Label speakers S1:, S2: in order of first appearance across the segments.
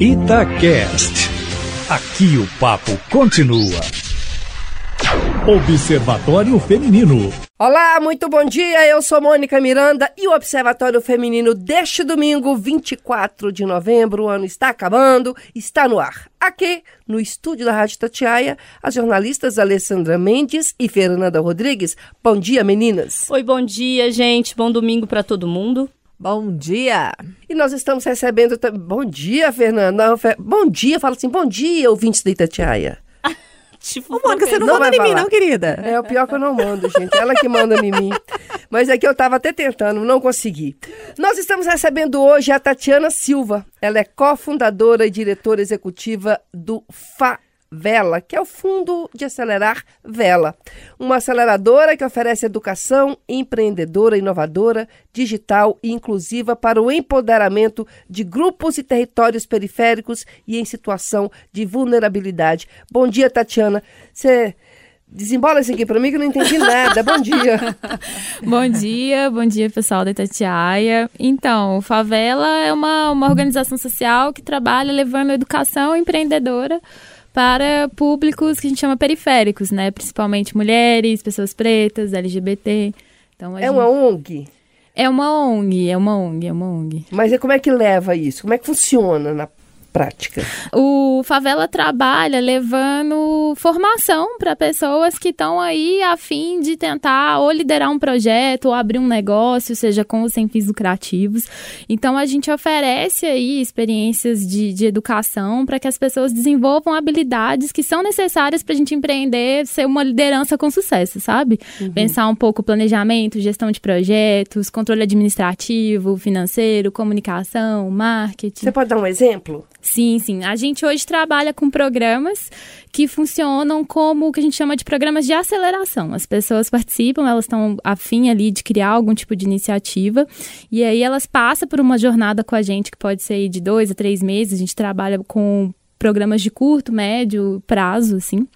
S1: Itacast. Aqui o papo continua. Observatório Feminino.
S2: Olá, muito bom dia. Eu sou Mônica Miranda e o Observatório Feminino deste domingo, 24 de novembro, o ano está acabando, está no ar. Aqui, no estúdio da Rádio Tatiaia, as jornalistas Alessandra Mendes e Fernanda Rodrigues. Bom dia, meninas.
S3: Oi, bom dia, gente. Bom domingo para todo mundo.
S4: Bom dia!
S2: E nós estamos recebendo. Bom dia, Fernanda. Bom dia, fala assim, bom dia, ouvintes da Itatiaia.
S4: tipo, Ô, Mônica, você não, não manda em mim, não, querida.
S2: É, o pior que eu não mando, gente. Ela que manda em mim. Mas é que eu estava até tentando, não consegui. Nós estamos recebendo hoje a Tatiana Silva. Ela é cofundadora e diretora executiva do FA Vela, que é o Fundo de Acelerar Vela, uma aceleradora que oferece educação empreendedora, inovadora, digital e inclusiva para o empoderamento de grupos e territórios periféricos e em situação de vulnerabilidade. Bom dia, Tatiana. Você Desembola isso aqui para mim que eu não entendi nada. bom dia.
S3: bom dia, bom dia pessoal da Itatiaia. Então, Favela é uma, uma organização social que trabalha levando educação empreendedora para públicos que a gente chama periféricos, né? Principalmente mulheres, pessoas pretas, LGBT.
S2: Então, é gente... uma ONG?
S3: É uma ONG, é uma ONG, é uma ONG.
S2: Mas e como é que leva isso? Como é que funciona na prática?
S3: O Favela trabalha levando formação para pessoas que estão aí a fim de tentar ou liderar um projeto ou abrir um negócio, seja com ou sem fins lucrativos. Então a gente oferece aí experiências de, de educação para que as pessoas desenvolvam habilidades que são necessárias para a gente empreender, ser uma liderança com sucesso, sabe? Uhum. Pensar um pouco planejamento, gestão de projetos, controle administrativo, financeiro, comunicação, marketing.
S2: Você pode dar um exemplo?
S3: Sim, sim. A gente hoje trabalha com programas que funcionam como o que a gente chama de programas de aceleração. As pessoas participam, elas estão afim ali de criar algum tipo de iniciativa e aí elas passam por uma jornada com a gente que pode ser de dois a três meses. A gente trabalha com programas de curto, médio prazo, assim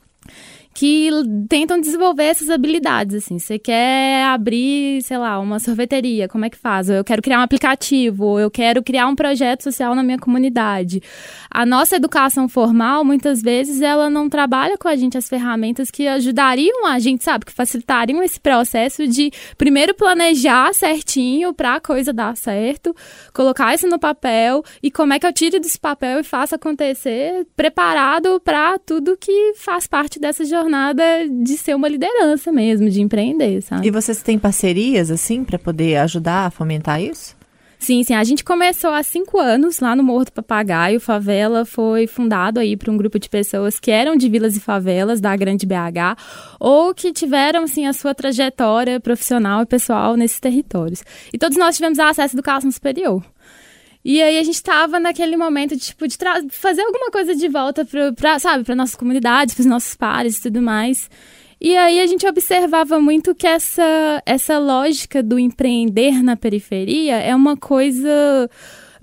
S3: que tentam desenvolver essas habilidades, assim. Você quer abrir, sei lá, uma sorveteria, como é que faz? Ou eu quero criar um aplicativo, ou eu quero criar um projeto social na minha comunidade. A nossa educação formal, muitas vezes, ela não trabalha com a gente as ferramentas que ajudariam a gente, sabe, que facilitariam esse processo de primeiro planejar certinho para a coisa dar certo, colocar isso no papel e como é que eu tiro desse papel e faço acontecer preparado para tudo que faz parte dessa jornada jornada de ser uma liderança mesmo, de empreender, sabe?
S4: E vocês têm parcerias, assim, para poder ajudar a fomentar isso?
S3: Sim, sim. A gente começou há cinco anos lá no Morro do Papagaio. Favela foi fundado aí por um grupo de pessoas que eram de vilas e favelas da Grande BH ou que tiveram, assim, a sua trajetória profissional e pessoal nesses territórios. E todos nós tivemos acesso à educação superior. E aí a gente tava naquele momento de, tipo, de fazer alguma coisa de volta pra, pra sabe, para nossas comunidades, para os nossos pares e tudo mais. E aí a gente observava muito que essa, essa lógica do empreender na periferia é uma coisa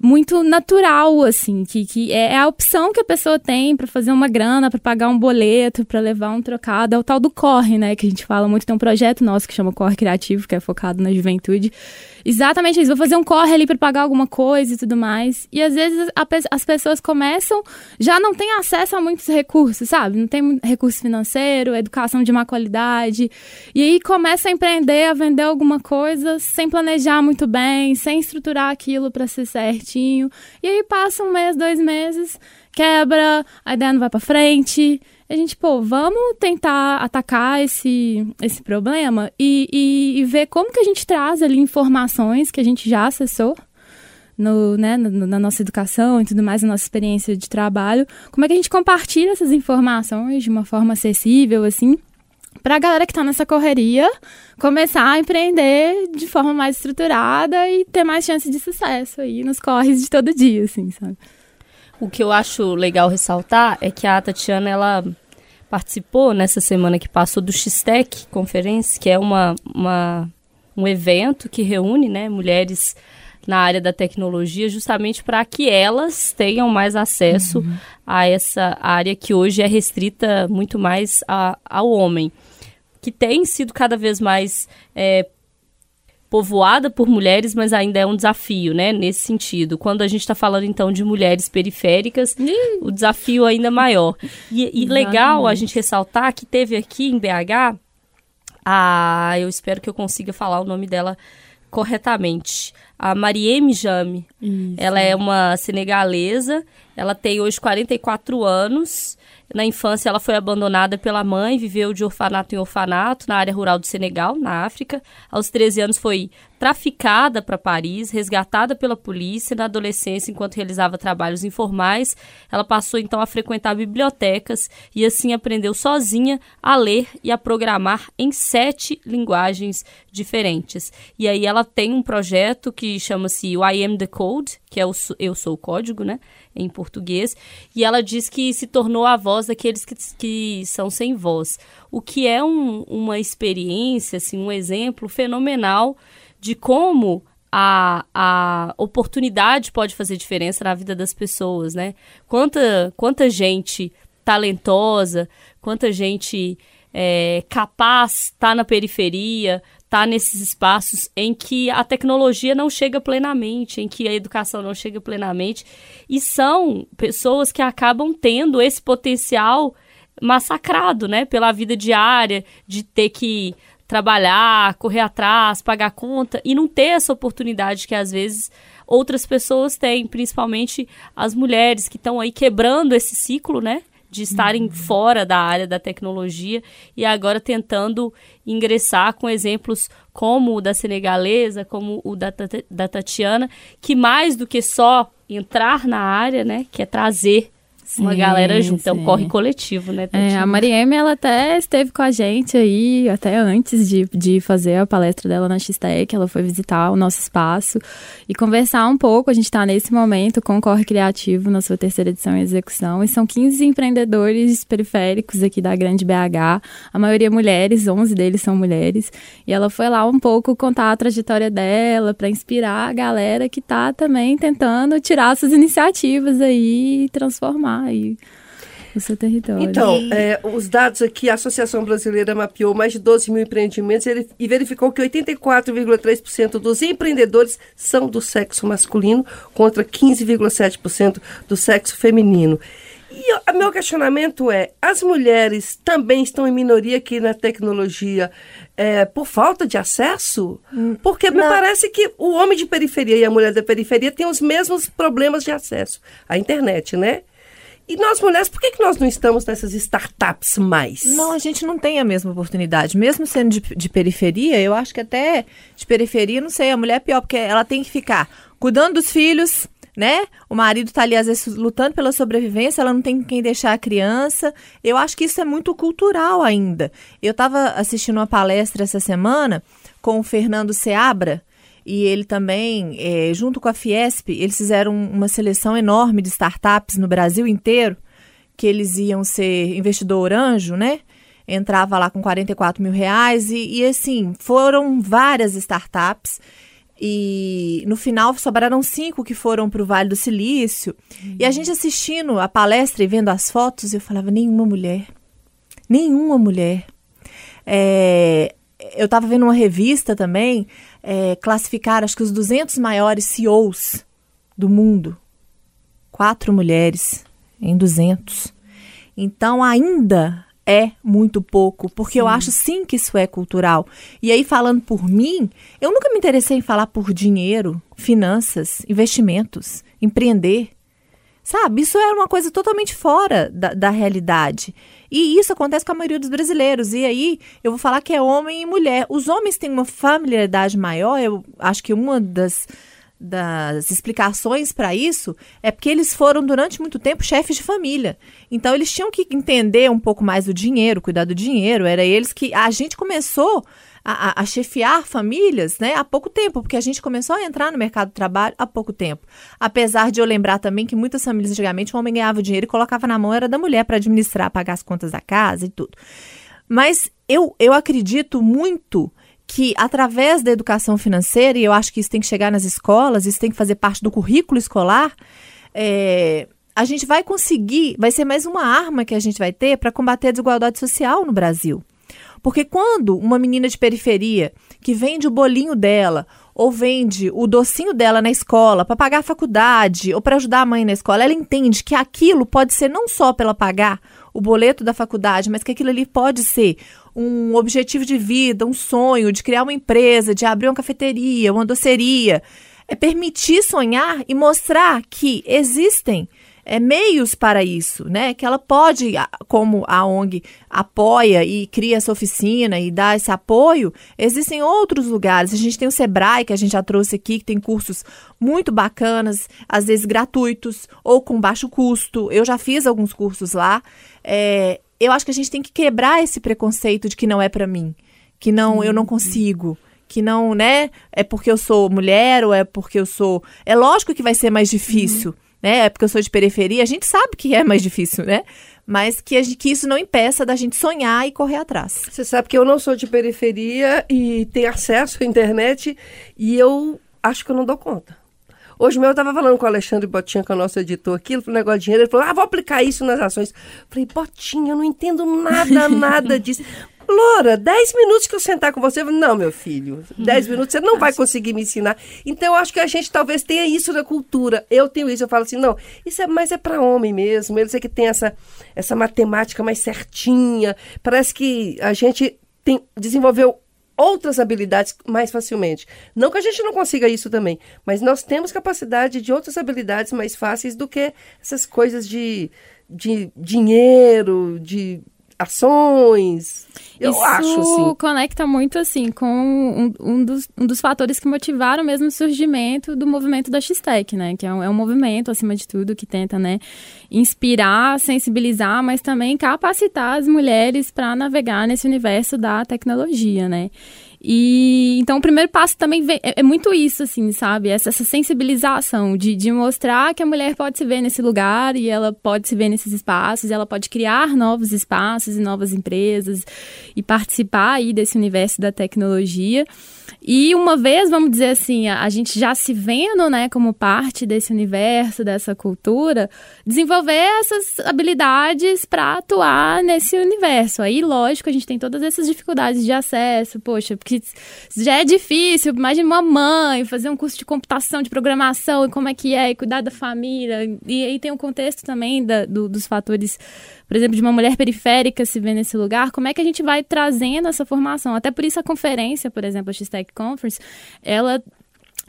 S3: muito natural, assim, que, que é a opção que a pessoa tem para fazer uma grana, para pagar um boleto, para levar um trocado, é o tal do corre, né, que a gente fala muito, tem um projeto nosso que chama Corre Criativo, que é focado na juventude, exatamente isso. Vou fazer um corre ali para pagar alguma coisa e tudo mais. E às vezes a, as pessoas começam, já não têm acesso a muitos recursos, sabe? Não tem recurso financeiro, educação de má qualidade. E aí começa a empreender, a vender alguma coisa sem planejar muito bem, sem estruturar aquilo para ser certinho. E aí passa um mês, dois meses, quebra, a ideia não vai para frente a gente, pô, vamos tentar atacar esse, esse problema e, e, e, ver como que a gente traz ali informações que a gente já acessou no, né, no, na nossa educação e tudo mais, na nossa experiência de trabalho, como é que a gente compartilha essas informações de uma forma acessível, assim, para a galera que está nessa correria começar a empreender de forma mais estruturada e ter mais chance de sucesso aí nos corres de todo dia, assim, sabe?
S5: O que eu acho legal ressaltar é que a Tatiana, ela participou nessa semana que passou do X-Tech Conference, que é uma, uma, um evento que reúne né, mulheres na área da tecnologia, justamente para que elas tenham mais acesso uhum. a essa área que hoje é restrita muito mais a, ao homem, que tem sido cada vez mais é, povoada por mulheres, mas ainda é um desafio, né? Nesse sentido. Quando a gente está falando, então, de mulheres periféricas, o desafio é ainda maior. E, e legal a gente ressaltar que teve aqui em BH, a, eu espero que eu consiga falar o nome dela corretamente. A Marieme Jame. Ela é uma senegalesa, ela tem hoje 44 anos. Na infância, ela foi abandonada pela mãe, viveu de orfanato em orfanato na área rural do Senegal, na África. Aos 13 anos, foi traficada para Paris, resgatada pela polícia. Na adolescência, enquanto realizava trabalhos informais, ela passou então a frequentar bibliotecas e assim aprendeu sozinha a ler e a programar em sete linguagens diferentes. E aí ela tem um projeto que chama-se I Am the Code, que é o Eu Sou o Código, né? em português, e ela diz que se tornou a voz daqueles que, que são sem voz, o que é um, uma experiência, assim, um exemplo fenomenal de como a, a oportunidade pode fazer diferença na vida das pessoas, né? Quanta, quanta gente talentosa, quanta gente é, capaz está na periferia, está nesses espaços em que a tecnologia não chega plenamente, em que a educação não chega plenamente, e são pessoas que acabam tendo esse potencial massacrado, né, pela vida diária, de ter que trabalhar, correr atrás, pagar conta e não ter essa oportunidade que às vezes outras pessoas têm, principalmente as mulheres que estão aí quebrando esse ciclo, né? de estarem uhum. fora da área da tecnologia e agora tentando ingressar com exemplos como o da senegalesa, como o da, da Tatiana, que mais do que só entrar na área, né, que é trazer Sim, uma galera junto. Sim. É um corre coletivo, né?
S3: É, a Marieme, ela até esteve com a gente aí, até antes de, de fazer a palestra dela na X-Tech, ela foi visitar o nosso espaço e conversar um pouco. A gente está nesse momento com o Corre Criativo, na sua terceira edição em execução, e são 15 empreendedores periféricos aqui da Grande BH, a maioria mulheres, 11 deles são mulheres, e ela foi lá um pouco contar a trajetória dela para inspirar a galera que está também tentando tirar suas iniciativas aí e transformar aí o seu território.
S2: Então, é, os dados aqui, a Associação Brasileira mapeou mais de 12 mil empreendimentos e verificou que 84,3% dos empreendedores são do sexo masculino, contra 15,7% do sexo feminino. E o meu questionamento é: as mulheres também estão em minoria aqui na tecnologia é, por falta de acesso? Hum, Porque me parece que o homem de periferia e a mulher da periferia têm os mesmos problemas de acesso à internet, né? E nós mulheres, por que, que nós não estamos nessas startups mais?
S4: Não, a gente não tem a mesma oportunidade. Mesmo sendo de, de periferia, eu acho que até de periferia, não sei, a mulher é pior, porque ela tem que ficar cuidando dos filhos, né? O marido tá ali, às vezes, lutando pela sobrevivência, ela não tem quem deixar a criança. Eu acho que isso é muito cultural ainda. Eu estava assistindo uma palestra essa semana com o Fernando Seabra, e ele também, é, junto com a Fiesp, eles fizeram uma seleção enorme de startups no Brasil inteiro, que eles iam ser investidor anjo, né? Entrava lá com 44 mil reais e, e assim, foram várias startups e no final sobraram cinco que foram para o Vale do Silício. Uhum. E a gente assistindo a palestra e vendo as fotos, eu falava: nenhuma mulher. Nenhuma mulher. É, eu estava vendo uma revista também é, classificar, acho que os 200 maiores CEOs do mundo. Quatro mulheres em 200. Então, ainda é muito pouco, porque sim. eu acho sim que isso é cultural. E aí, falando por mim, eu nunca me interessei em falar por dinheiro, finanças, investimentos, empreender. Sabe, isso era uma coisa totalmente fora da, da realidade. E isso acontece com a maioria dos brasileiros. E aí, eu vou falar que é homem e mulher. Os homens têm uma familiaridade maior, eu acho que uma das das explicações para isso é porque eles foram durante muito tempo chefes de família. Então eles tinham que entender um pouco mais do dinheiro, cuidar do dinheiro. Era eles que a gente começou a, a, chefiar famílias né, há pouco tempo, porque a gente começou a entrar no mercado do trabalho há pouco tempo. Apesar de eu lembrar também que muitas famílias antigamente o homem ganhava o dinheiro e colocava na mão era da mulher para administrar, pagar as contas da casa e tudo. Mas eu, eu acredito muito que através da educação financeira, e eu acho que isso tem que chegar nas escolas, isso tem que fazer parte do currículo escolar, é, a gente vai conseguir, vai ser mais uma arma que a gente vai ter para combater a desigualdade social no Brasil. Porque quando uma menina de periferia que vende o bolinho dela ou vende o docinho dela na escola para pagar a faculdade ou para ajudar a mãe na escola, ela entende que aquilo pode ser não só para ela pagar o boleto da faculdade, mas que aquilo ali pode ser um objetivo de vida, um sonho de criar uma empresa, de abrir uma cafeteria, uma doceria. É permitir sonhar e mostrar que existem é, meios para isso, né? Que ela pode, como a ONG apoia e cria essa oficina e dá esse apoio, existem outros lugares. A gente tem o Sebrae, que a gente já trouxe aqui, que tem cursos muito bacanas, às vezes gratuitos ou com baixo custo. Eu já fiz alguns cursos lá. É, eu acho que a gente tem que quebrar esse preconceito de que não é para mim, que não, eu não consigo que não, né? É porque eu sou mulher ou é porque eu sou. É lógico que vai ser mais difícil. Uhum né? É porque eu sou de periferia, a gente sabe que é mais difícil, né? Mas que, que isso não impeça da gente sonhar e correr atrás.
S2: Você sabe que eu não sou de periferia e tenho acesso à internet e eu acho que eu não dou conta. Hoje mesmo eu estava falando com o Alexandre Botinha, que é o nosso editor aqui, ele falou um negócio de dinheiro, ele falou, ah, vou aplicar isso nas ações. Falei, Botinha, eu não entendo nada, nada disso. Loura, 10 minutos que eu sentar com você, não, meu filho, 10 minutos você não vai conseguir me ensinar. Então, eu acho que a gente talvez tenha isso na cultura. Eu tenho isso, eu falo assim, não, isso é mais é para homem mesmo. Eles é que tem essa, essa matemática mais certinha. Parece que a gente tem, desenvolveu outras habilidades mais facilmente. Não que a gente não consiga isso também, mas nós temos capacidade de outras habilidades mais fáceis do que essas coisas de, de dinheiro, de ações. Eu
S3: Isso
S2: acho, assim.
S3: conecta muito, assim, com um, um, dos, um dos fatores que motivaram mesmo o surgimento do movimento da X-Tech, né? Que é um, é um movimento, acima de tudo, que tenta, né, inspirar, sensibilizar, mas também capacitar as mulheres para navegar nesse universo da tecnologia, né? E então o primeiro passo também vem, é, é, muito isso, assim, sabe? Essa, essa sensibilização de, de mostrar que a mulher pode se ver nesse lugar e ela pode se ver nesses espaços, ela pode criar novos espaços e novas empresas e participar aí desse universo da tecnologia. E uma vez, vamos dizer assim, a, a, gente já se vendo, né, como parte desse universo, dessa cultura, desenvolver essas habilidades para atuar nesse universo. Aí, lógico, a gente tem todas essas dificuldades de acesso, poxa, porque já é difícil, imagina uma mãe fazer um curso de computação, de programação, e como é que é, e cuidar da família. E aí tem o contexto também da, do, dos fatores por exemplo, de uma mulher periférica se ver nesse lugar, como é que a gente vai trazendo essa formação? Até por isso a conferência, por exemplo, a X-Tech Conference, ela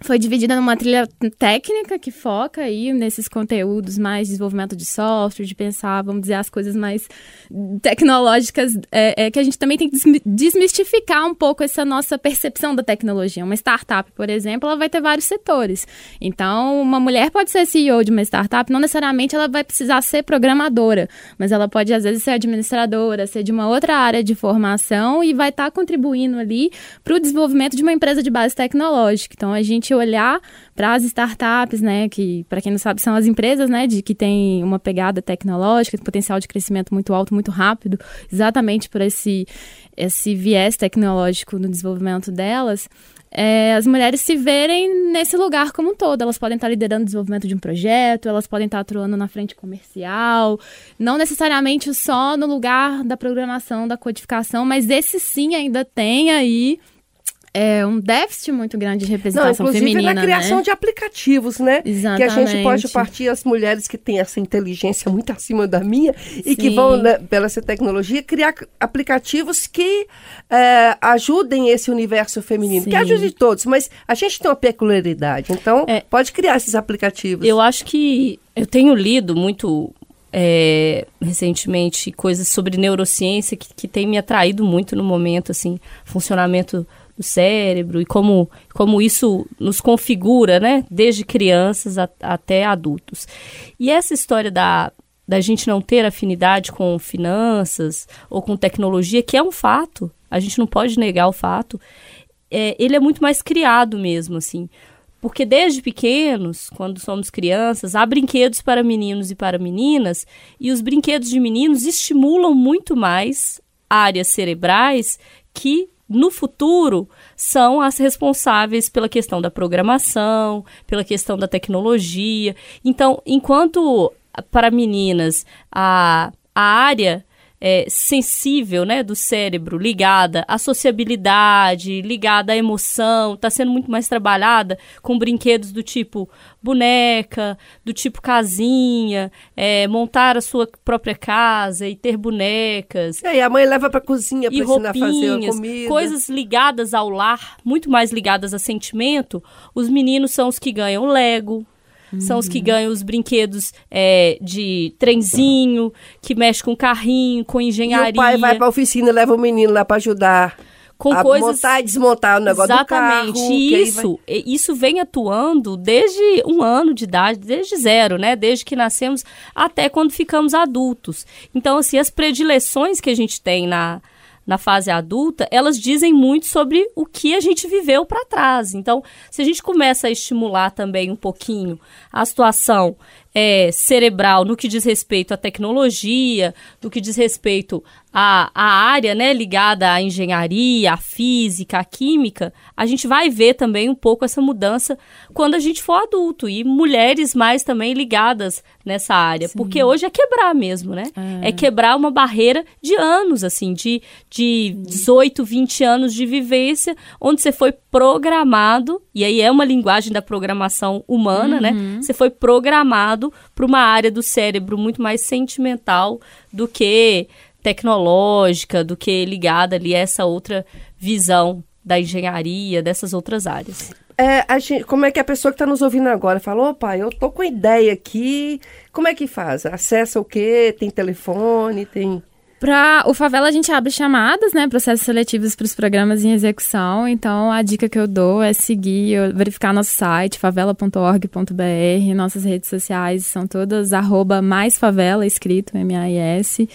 S3: foi dividida numa trilha técnica que foca aí nesses conteúdos mais de desenvolvimento de software, de pensar, vamos dizer, as coisas mais tecnológicas, é, é, que a gente também tem que desmistificar um pouco essa nossa percepção da tecnologia. Uma startup, por exemplo, ela vai ter vários setores. Então, uma mulher pode ser CEO de uma startup, não necessariamente ela vai precisar ser programadora, mas ela pode, às vezes, ser administradora, ser de uma outra área de formação e vai estar tá contribuindo ali para o desenvolvimento de uma empresa de base tecnológica. Então, a gente gente olhar para as startups, né, que para quem não sabe são as empresas, né, de que tem uma pegada tecnológica, potencial de crescimento muito alto, muito rápido, exatamente por esse esse viés tecnológico no desenvolvimento delas. É, as mulheres se verem nesse lugar como um todo. Elas podem estar liderando o desenvolvimento de um projeto, elas podem estar atuando na frente comercial, não necessariamente só no lugar da programação, da codificação, mas esse sim ainda tem aí é um déficit muito grande de representação
S2: Não, inclusive
S3: feminina,
S2: na criação
S3: né?
S2: de aplicativos, né?
S3: Exatamente.
S2: Que a gente pode partir as mulheres que têm essa inteligência muito acima da minha e que vão, né, pela essa tecnologia, criar aplicativos que é, ajudem esse universo feminino. Sim. Que ajude todos, mas a gente tem uma peculiaridade. Então, é, pode criar esses aplicativos.
S5: Eu acho que eu tenho lido muito é, recentemente coisas sobre neurociência que, que tem me atraído muito no momento, assim, funcionamento do cérebro e como, como isso nos configura, né? Desde crianças a, até adultos. E essa história da, da gente não ter afinidade com finanças ou com tecnologia, que é um fato, a gente não pode negar o fato, é, ele é muito mais criado mesmo, assim. Porque desde pequenos, quando somos crianças, há brinquedos para meninos e para meninas, e os brinquedos de meninos estimulam muito mais áreas cerebrais que no futuro são as responsáveis pela questão da programação, pela questão da tecnologia. Então, enquanto para meninas a, a área é, sensível né, do cérebro, ligada à sociabilidade, ligada à emoção, está sendo muito mais trabalhada com brinquedos do tipo boneca, do tipo casinha, é, montar a sua própria casa e ter bonecas.
S2: E aí a mãe leva para cozinha para
S5: E
S2: ensinar a fazer a comida.
S5: coisas ligadas ao lar, muito mais ligadas a sentimento. Os meninos são os que ganham Lego, são os que ganham os brinquedos é, de trenzinho, que mexe com carrinho, com
S2: E
S5: engenharia.
S2: o pai vai pra oficina e leva o menino lá para ajudar
S5: com
S2: a
S5: coisas
S2: montar e desmontar o negócio
S5: Exatamente.
S2: do carro.
S5: E isso, e isso vem atuando desde um ano de idade, desde zero, né? Desde que nascemos até quando ficamos adultos. Então, assim, as predileções que a gente tem na, na fase adulta, elas dizem muito sobre o que a gente viveu para trás. Então, se a gente começa a estimular também um pouquinho a situação é, cerebral no que diz respeito à tecnologia, no que diz respeito à, à área né, ligada à engenharia, à física, à química, a gente vai ver também um pouco essa mudança quando a gente for adulto. E mulheres mais também ligadas nessa área. Porque hoje é quebrar mesmo, né? É. quebrar uma barreira de anos, assim, de, de 18, 20 anos de vivência, onde você foi programado, e aí é uma linguagem da programação humana, né? Você foi programado para uma área do cérebro muito mais sentimental do que tecnológica, do que ligada ali a essa outra visão da engenharia, dessas outras áreas.
S2: É, gente, como é que a pessoa que está nos ouvindo agora fala, ô pai, eu tô com ideia aqui, como é que faz? Acessa o quê? Tem telefone, tem...
S3: Para o Favela, a gente abre chamadas, né? Processos seletivos para os programas em execução. Então, a dica que eu dou é seguir, verificar nosso site, favela.org.br. Nossas redes sociais são todas arroba mais favela, escrito M-A-I-S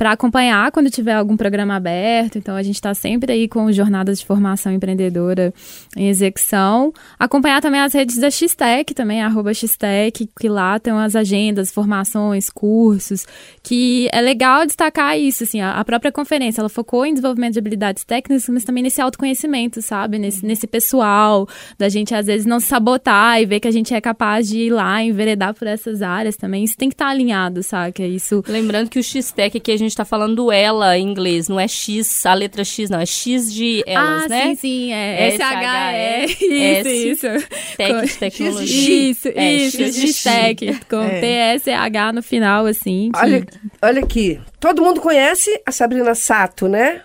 S3: para acompanhar quando tiver algum programa aberto. Então, a gente está sempre aí com jornadas de formação empreendedora em execução. Acompanhar também as redes da Xtec, também, arroba Xtec, que lá tem as agendas, formações, cursos, que é legal destacar isso, assim, a, própria conferência, ela focou em desenvolvimento de habilidades técnicas, mas também nesse autoconhecimento, sabe? Nesse, nesse pessoal, da gente, às vezes, não se sabotar e ver que a gente é capaz de ir lá, enveredar por essas áreas também. Isso tem que estar tá alinhado, saca? Isso...
S5: Lembrando que o Xtec aqui a gente está falando do ela em inglês, não é X, a letra X, não, é X de elas,
S3: ah,
S5: né?
S3: Sim, sim, é S-H-E. Isso, isso.
S5: Tech de tecnologia.
S3: Isso, é, isso, X de tech, com é. T-S-H no final, assim. Que...
S2: Olha, olha aqui, todo mundo conhece a Sabrina Sato, né?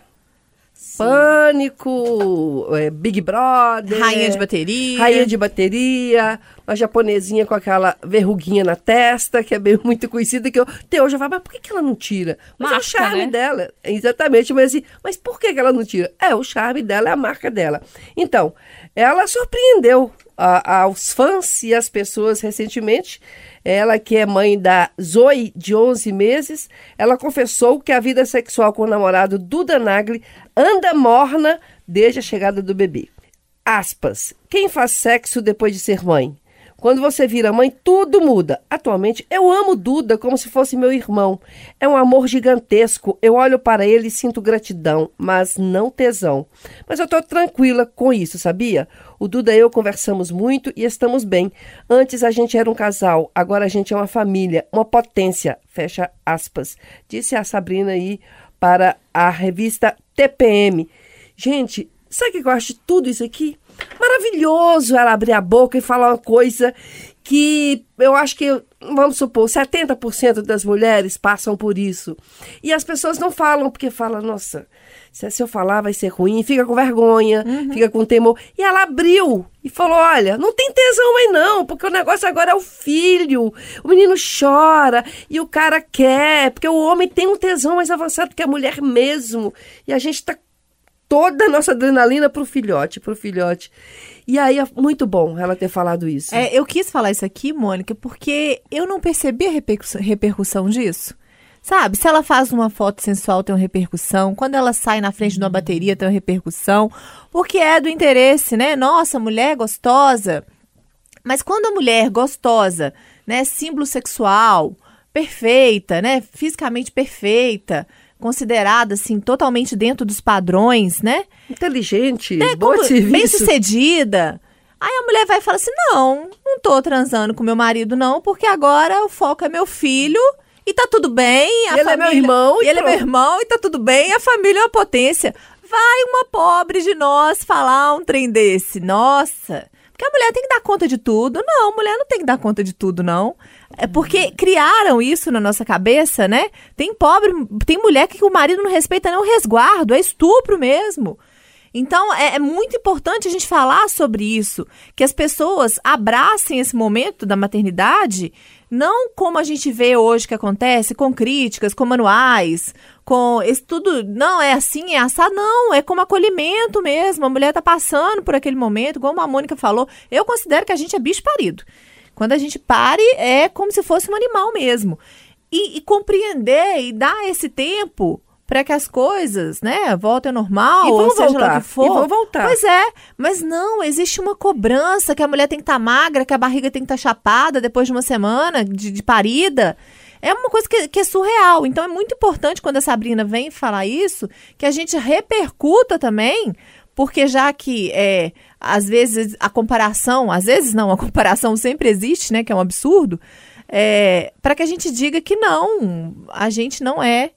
S2: Sim. Pânico, é, Big Brother.
S4: Rainha de bateria.
S2: Rainha de bateria. Uma japonesinha com aquela verruguinha na testa, que é bem muito conhecida, que eu até hoje eu falo, mas por que, que ela não tira? Mas marca, é o charme né? dela. Exatamente, mas assim, mas por que, que ela não tira? É, o charme dela é a marca dela. Então, ela surpreendeu a, aos fãs e às pessoas recentemente. Ela, que é mãe da Zoe, de 11 meses, ela confessou que a vida sexual com o namorado Duda Nagli anda morna desde a chegada do bebê. Aspas. Quem faz sexo depois de ser mãe? Quando você vira mãe, tudo muda. Atualmente, eu amo Duda como se fosse meu irmão. É um amor gigantesco. Eu olho para ele e sinto gratidão, mas não tesão. Mas eu tô tranquila com isso, sabia? O Duda e eu conversamos muito e estamos bem. Antes a gente era um casal, agora a gente é uma família, uma potência. Fecha aspas. Disse a Sabrina aí para a revista TPM. Gente, sabe o que eu acho de tudo isso aqui? Maravilhoso ela abrir a boca e falar uma coisa que eu acho que, vamos supor, 70% das mulheres passam por isso. E as pessoas não falam, porque falam, nossa, se eu falar vai ser ruim, fica com vergonha, uhum. fica com temor. E ela abriu e falou: olha, não tem tesão mais não, porque o negócio agora é o filho. O menino chora e o cara quer, porque o homem tem um tesão mais avançado que a mulher mesmo. E a gente tá toda a nossa adrenalina pro filhote, pro filhote. E aí é muito bom ela ter falado isso.
S4: É, eu quis falar isso aqui, Mônica, porque eu não percebi a repercussão, repercussão disso. Sabe, se ela faz uma foto sensual, tem uma repercussão. Quando ela sai na frente de uma bateria, tem uma repercussão. Porque é do interesse, né? Nossa, mulher gostosa. Mas quando a mulher gostosa, né, símbolo sexual, perfeita, né, fisicamente perfeita, considerada assim totalmente dentro dos padrões, né?
S2: Inteligente, né? boa serviço.
S4: bem sucedida. Aí a mulher vai e fala assim: "Não, não tô transando com meu marido não, porque agora o foco é meu filho e tá tudo bem.
S2: Ele é meu
S4: família-
S2: irmão e
S4: ele é meu
S2: pronto.
S4: irmão e tá tudo bem. A família é uma potência. Vai uma pobre de nós falar um trem desse. Nossa. Porque a mulher tem que dar conta de tudo. Não, a mulher não tem que dar conta de tudo, não. É porque criaram isso na nossa cabeça, né? Tem pobre, tem mulher que o marido não respeita nem o resguardo, é estupro mesmo. Então, é, é muito importante a gente falar sobre isso, que as pessoas abracem esse momento da maternidade, não como a gente vê hoje que acontece, com críticas, com manuais, com esse tudo, não, é assim, é assado, não, é como acolhimento mesmo, a mulher tá passando por aquele momento, como a Mônica falou, eu considero que a gente é bicho parido. Quando a gente pare, é como se fosse um animal mesmo. E, e compreender e dar esse tempo para que as coisas, né, voltem ao normal, ou seja lá
S2: voltar,
S4: o que for.
S2: e vão voltar.
S4: Pois é, mas não, existe uma cobrança que a mulher tem que estar magra, que a barriga tem que estar chapada depois de uma semana de, de parida. É uma coisa que, que é surreal. Então é muito importante quando a Sabrina vem falar isso, que a gente repercuta também, porque já que é, às vezes a comparação, às vezes não, a comparação sempre existe, né? Que é um absurdo. É, para que a gente diga que não, a gente não é é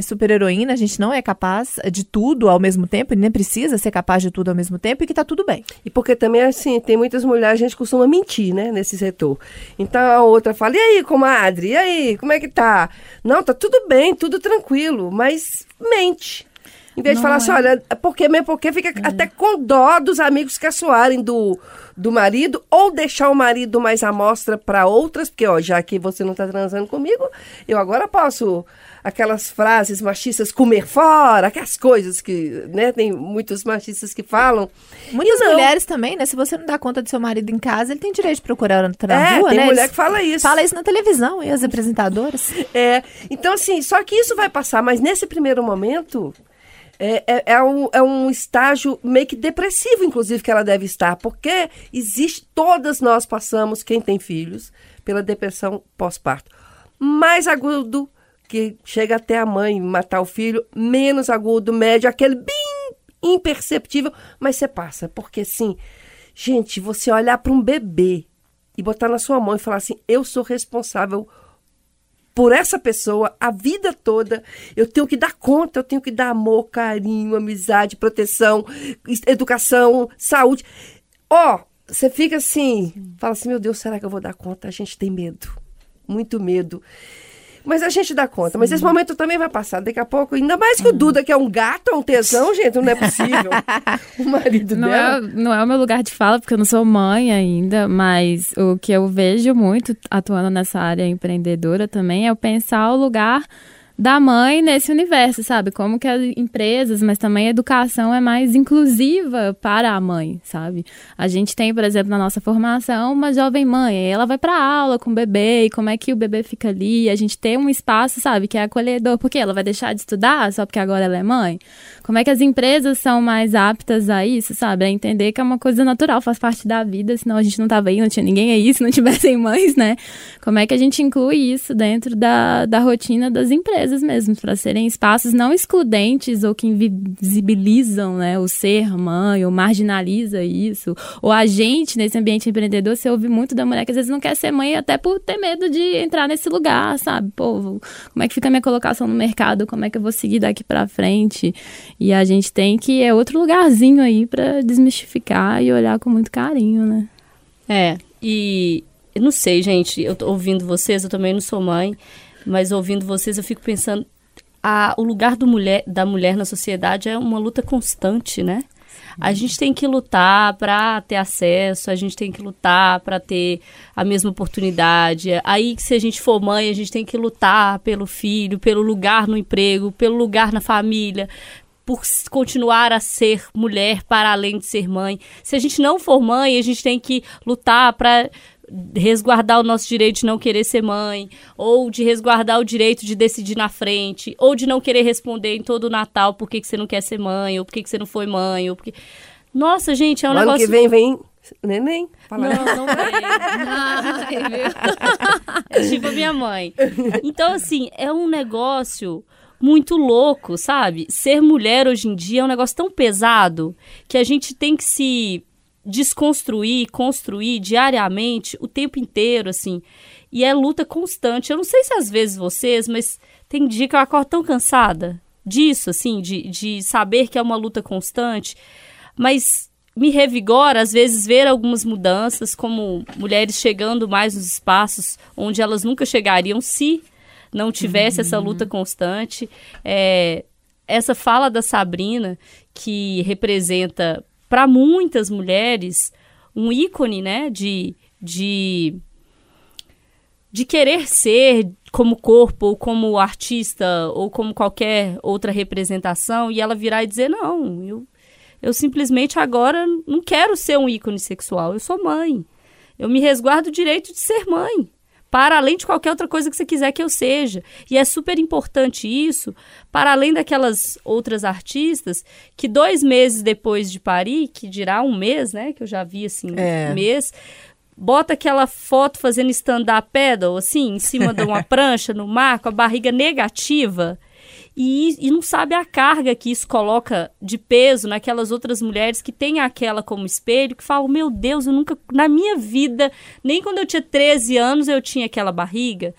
S4: super-heroína, a gente não é capaz de tudo ao mesmo tempo, e nem precisa ser capaz de tudo ao mesmo tempo, e que tá tudo bem.
S2: E porque também, assim, tem muitas mulheres, a gente costuma mentir, né, nesse setor. Então a outra fala, e aí, comadre, e aí, como é que tá? Não, tá tudo bem, tudo tranquilo, mas mente. Em vez de falar assim, olha, porque mesmo porque fica até com dó dos amigos que assoarem do, do marido, ou deixar o marido mais à mostra para outras, porque, ó, já que você não tá transando comigo, eu agora posso aquelas frases machistas comer fora, aquelas coisas que, né, tem muitos machistas que falam.
S4: Muitas
S2: E não.
S4: mulheres também, né? Se você não dá conta do seu marido em casa, ele tem direito de procurar na
S2: É,
S4: rua,
S2: tem
S4: né?
S2: mulher
S4: Eles-
S2: que fala isso.
S4: Fala isso na televisão, e as apresentadoras.
S2: É, então, assim, só que isso vai passar, mas nesse primeiro momento. É, é, é um, é um estágio meio que depressivo, inclusive, que ela deve estar, porque existe, todas nós passamos, quem tem filhos, pela depressão pós-parto. Mais agudo, que chega até a mãe matar o filho, menos agudo, médio, aquele bem imperceptível, mas você passa, porque assim, gente, você olhar para um bebê e botar na sua mão e falar assim: eu sou responsável por essa pessoa a vida toda. Eu tenho que dar conta, eu tenho que dar amor, carinho, amizade, proteção, educação, saúde. Ó, você fica assim, fala assim: meu Deus, será que eu vou dar conta? A gente tem medo, muito medo. Mas a gente dá conta. Mas esse momento também vai passar. Daqui a pouco, ainda mais que o Duda, que é um gato, é um tesão, gente, não é possível. o marido
S3: Não
S2: dela.
S3: é, não é o meu lugar de fala, porque eu não sou mãe ainda, mas o que eu vejo muito atuando nessa área empreendedora também é o pensar o lugar da mãe nesse universo, sabe? Como que as empresas, mas também a educação é mais inclusiva para a mãe, sabe? A gente tem, por exemplo, na nossa formação, uma jovem mãe, ela vai para aula com o bebê, e como é que o bebê fica ali, a gente tem um espaço, sabe, que é acolhedor, porque ela vai deixar de estudar só porque agora ela é mãe? Como é que as empresas são mais aptas a isso, sabe? A entender que é uma coisa natural, faz parte da vida, senão a gente não tava aí, não tinha ninguém aí se não tivessem mães, né? Como é que a gente inclui isso dentro da, da rotina das empresas mesmo, para serem espaços não excludentes ou que invisibilizam, né, o ser mãe, ou marginaliza isso. Ou a gente, nesse ambiente empreendedor, você ouve muito da mulher que às vezes não quer ser mãe até por ter medo de entrar nesse lugar, sabe? Pô, como é que fica a minha colocação no mercado? Como é que eu vou seguir daqui para frente? E a gente tem que é outro lugarzinho aí para desmistificar e olhar com muito carinho, né?
S5: É, e eu não sei, gente, eu tô ouvindo vocês, eu também não sou mãe, mas ouvindo vocês eu fico pensando, a, o lugar do mulher, da mulher na sociedade é uma luta constante, né? A gente tem que lutar para ter acesso, a gente tem que lutar para ter a mesma oportunidade. Aí, se a gente for mãe, a gente tem que lutar pelo filho, pelo lugar no emprego, pelo lugar na família, por continuar a ser mulher para além de ser mãe. Se a gente não for mãe, a gente tem que lutar para resguardar o nosso direito de não querer ser mãe, ou de resguardar o direito de decidir na frente, ou de não querer responder em todo o Natal por que, que você não quer ser mãe, ou por que, que você não foi mãe, ou porque... Nossa, gente, é um
S2: O ano
S5: negócio...
S2: que vem, vem neném.
S5: Não, não vem. é tipo a minha mãe. Então, assim, é um negócio muito louco, sabe? Ser mulher hoje em dia é um negócio tão pesado que a gente tem que se desconstruir, construir diariamente, o tempo inteiro, assim. E é luta constante. Eu não sei se às vezes vocês, mas tem dia que eu acordo tão cansada disso, assim, de, de saber que é uma luta constante. Mas me revigora, às vezes, ver algumas mudanças, como mulheres chegando mais nos espaços onde elas nunca chegariam se não tivesse uhum. essa luta constante. É, essa fala da Sabrina, que representa para muitas mulheres um ícone né, de, de de querer ser como corpo, ou como artista, ou como qualquer outra representação, e ela virar e dizer, não, eu, eu simplesmente agora não quero ser um ícone sexual, eu sou mãe. Eu me resguardo o direito de ser mãe, para além de qualquer outra coisa que você quiser que eu seja. E é super importante isso, para além daquelas outras artistas que dois meses depois de parir, que dirá um mês, né, que eu já vi assim, é. um mês bota aquela foto fazendo stand-up pedal, assim, em cima de uma prancha no mar, com a barriga negativa, e, e não sabe a carga que isso coloca de peso naquelas outras mulheres que têm aquela como espelho, que falam, meu Deus, eu nunca, na minha vida, nem quando eu tinha 13 anos eu tinha aquela barriga.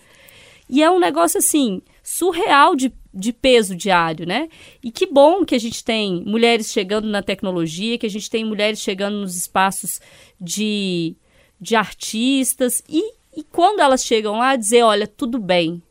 S5: E é um negócio, assim, surreal de de peso diário, né? E que bom que a gente tem mulheres chegando na tecnologia, que a gente tem mulheres chegando nos espaços de de artistas e, e quando elas chegam lá dizer, olha, tudo bem,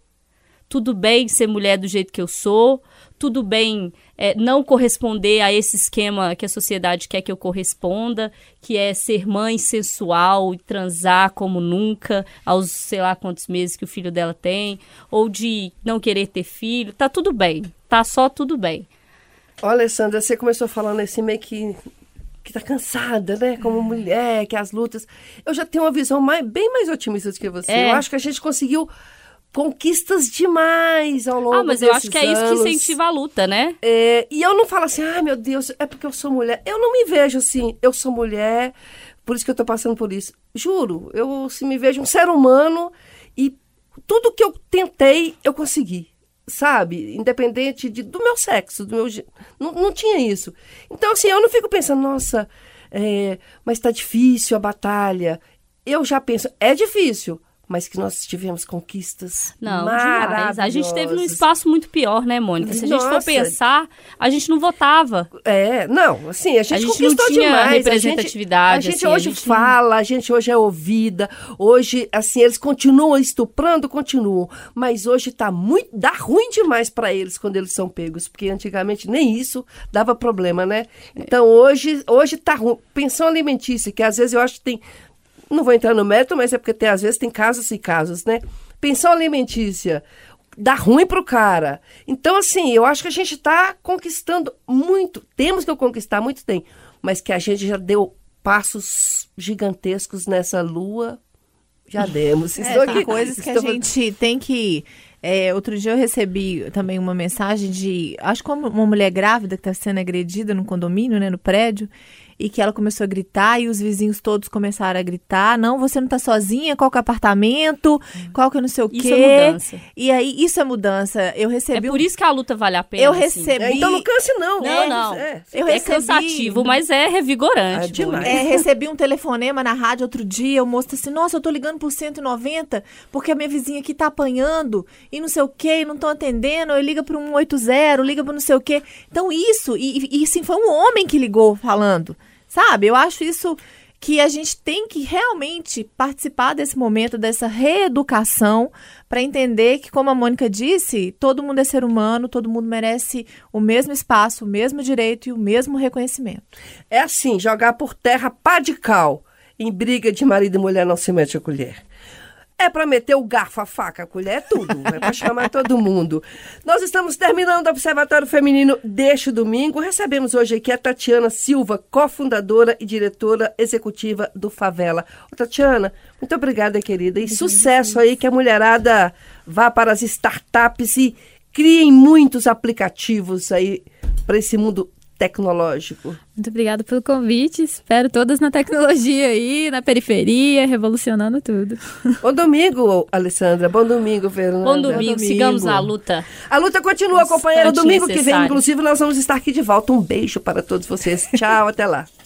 S5: tudo bem ser mulher do jeito que eu sou, tudo bem é, não corresponder a esse esquema que a sociedade quer que eu corresponda, que é ser mãe sensual e transar como nunca aos sei lá quantos meses que o filho dela tem, ou de não querer ter filho, tá tudo bem, tá só tudo bem.
S2: Olha, Alessandra, você começou falando assim meio que que tá cansada, né? Como é. mulher, que as lutas. Eu já tenho uma visão mais, bem mais otimista do que você. É. Eu acho que a gente conseguiu conquistas demais ao longo
S5: Ah, mas eu acho que é
S2: anos.
S5: isso que incentiva a luta, né?
S2: É, e eu não falo assim, ah, meu Deus, é porque eu sou mulher. Eu não me vejo assim, eu sou mulher, por isso que eu tô passando por isso. Juro, eu se me vejo um ser humano e tudo que eu tentei, eu consegui sabe? Independente de, do meu sexo, do meu não, não tinha isso. Então, assim, eu não fico pensando, nossa, é, mas está difícil a batalha. Eu já penso, é difícil, mas que nós tivemos conquistas Não, maravilhosas.
S5: A gente teve num espaço muito pior, né, Mônica? Se a gente for pensar, a gente não votava.
S2: É, não, assim, a gente, a gente conquistou
S5: não tinha
S2: demais.
S5: representatividade.
S2: A gente, a gente
S5: assim,
S2: hoje
S5: a gente
S2: fala, a gente hoje é ouvida, hoje, assim, eles continuam estuprando, continuam, mas hoje tá muito, dá ruim demais para eles quando eles são pegos, porque antigamente nem isso dava problema, né? Então hoje, hoje tá ruim. Pensão alimentícia, que às vezes eu acho que tem não vou entrar no mérito, mas é porque tem, às vezes tem casos e casos, né? Pensão alimentícia dá ruim pro cara. Então, assim, eu acho que a gente está conquistando muito. Temos que conquistar muito tem, mas que a gente já deu passos gigantescos nessa lua, já demos.
S4: É, Estou tem aqui, coisas que a gente tem que é, outro dia eu recebi também uma mensagem de, acho que uma mulher grávida que está sendo agredida no condomínio, né, no prédio, e que ela começou a gritar e os vizinhos todos começaram a gritar: não, você não tá sozinha, qual que é o apartamento, qual que é não sei o quê. Isso é mudança. E aí, isso é mudança. Eu recebi.
S5: É por isso que a luta vale a pena.
S4: Eu
S5: assim.
S4: recebi. É,
S2: então não canse, não.
S5: Não, é, não. É, eu é recebi... cansativo, mas é revigorante. É
S4: demais. É, recebi um telefonema na rádio outro dia, o moço disse assim: nossa, eu tô ligando por 190 porque a minha vizinha aqui tá apanhando e não sei o quê, e não estão atendendo. Eu liga para um 180, liga para não sei o quê. Então, isso, e, e, e sim, foi um homem que ligou falando. Sabe? Eu acho isso que a gente tem que realmente participar desse momento, dessa reeducação, para entender que, como a Mônica disse, todo mundo é ser humano, todo mundo merece o mesmo espaço, o mesmo direito e o mesmo reconhecimento.
S2: É assim, jogar por terra pá de cal. Em briga de marido e mulher não se mete a colher. É para meter o garfo, a faca, a colher, é tudo. É para chamar todo mundo. Nós estamos terminando o Observatório Feminino deste domingo. Recebemos hoje aqui a Tatiana Silva, cofundadora e diretora executiva do Favela. Ô, Tatiana, muito obrigada, querida. E sucesso aí, que a mulherada vá para as startups e criem muitos aplicativos aí para esse mundo tecnológico.
S3: Muito obrigada pelo convite. Espero todas na tecnologia aí, na periferia, revolucionando tudo.
S2: Bom domingo, Alessandra. Bom domingo, Fernanda.
S5: Bom domingo. Bom domingo. Sigamos a luta.
S2: A luta continua, companheiro. Domingo necessário. que vem, inclusive, nós vamos estar aqui de volta. Um beijo para todos vocês. Tchau, até lá.